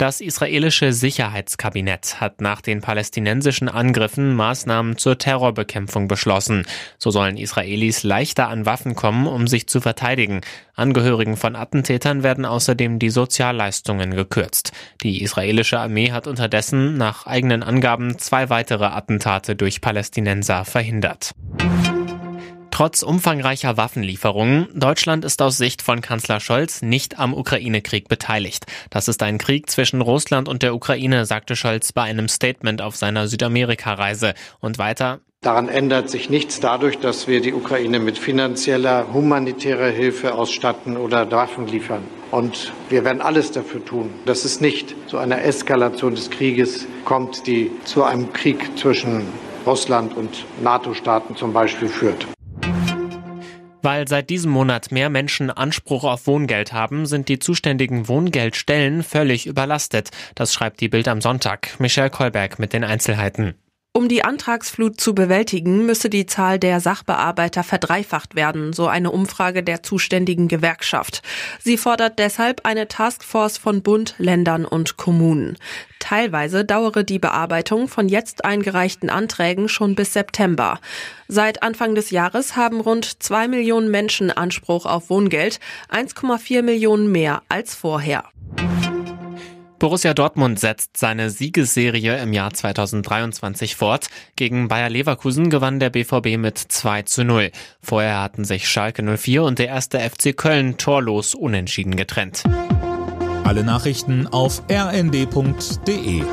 Das israelische Sicherheitskabinett hat nach den palästinensischen Angriffen Maßnahmen zur Terrorbekämpfung beschlossen. So sollen Israelis leichter an Waffen kommen, um sich zu verteidigen. Angehörigen von Attentätern werden außerdem die Sozialleistungen gekürzt. Die israelische Armee hat unterdessen nach eigenen Angaben zwei weitere Attentate durch Palästinenser verhindert. Trotz umfangreicher Waffenlieferungen, Deutschland ist aus Sicht von Kanzler Scholz nicht am Ukraine-Krieg beteiligt. Das ist ein Krieg zwischen Russland und der Ukraine, sagte Scholz bei einem Statement auf seiner Südamerika-Reise. Und weiter, Daran ändert sich nichts dadurch, dass wir die Ukraine mit finanzieller, humanitärer Hilfe ausstatten oder Waffen liefern. Und wir werden alles dafür tun, dass es nicht zu einer Eskalation des Krieges kommt, die zu einem Krieg zwischen Russland und NATO-Staaten zum Beispiel führt. Weil seit diesem Monat mehr Menschen Anspruch auf Wohngeld haben, sind die zuständigen Wohngeldstellen völlig überlastet. Das schreibt die Bild am Sonntag. Michelle Kolberg mit den Einzelheiten. Um die Antragsflut zu bewältigen, müsse die Zahl der Sachbearbeiter verdreifacht werden, so eine Umfrage der zuständigen Gewerkschaft. Sie fordert deshalb eine Taskforce von Bund, Ländern und Kommunen. Teilweise dauere die Bearbeitung von jetzt eingereichten Anträgen schon bis September. Seit Anfang des Jahres haben rund zwei Millionen Menschen Anspruch auf Wohngeld, 1,4 Millionen mehr als vorher. Borussia Dortmund setzt seine Siegesserie im Jahr 2023 fort. Gegen Bayer Leverkusen gewann der BVB mit 2 zu 0. Vorher hatten sich Schalke 04 und der erste FC Köln torlos unentschieden getrennt. Alle Nachrichten auf rnd.de